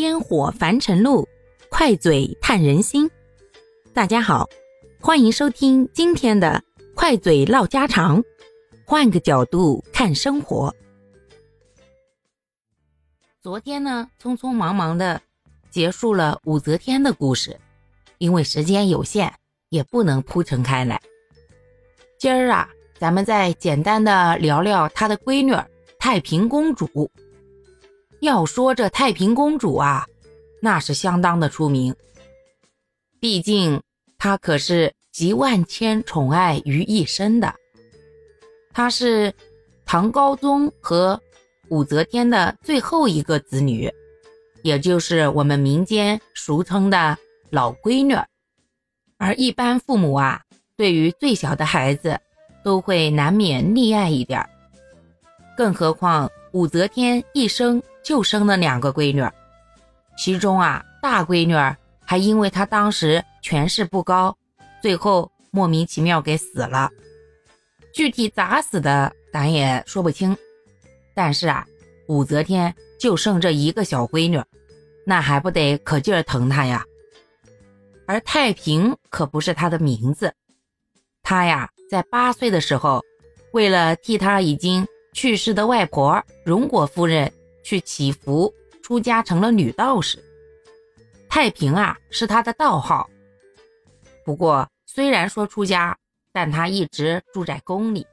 烟火凡尘路，快嘴探人心。大家好，欢迎收听今天的快嘴唠家常，换个角度看生活。昨天呢，匆匆忙忙的结束了武则天的故事，因为时间有限，也不能铺陈开来。今儿啊，咱们再简单的聊聊她的闺女太平公主。要说这太平公主啊，那是相当的出名。毕竟她可是集万千宠爱于一身的。她是唐高宗和武则天的最后一个子女，也就是我们民间俗称的老闺女。而一般父母啊，对于最小的孩子，都会难免溺爱一点更何况武则天一生。就生了两个闺女，其中啊大闺女还因为她当时权势不高，最后莫名其妙给死了。具体咋死的咱也说不清。但是啊，武则天就剩这一个小闺女，那还不得可劲儿疼她呀？而太平可不是她的名字，她呀在八岁的时候，为了替她已经去世的外婆荣国夫人。去祈福，出家成了女道士。太平啊，是她的道号。不过，虽然说出家，但她一直住在宫里。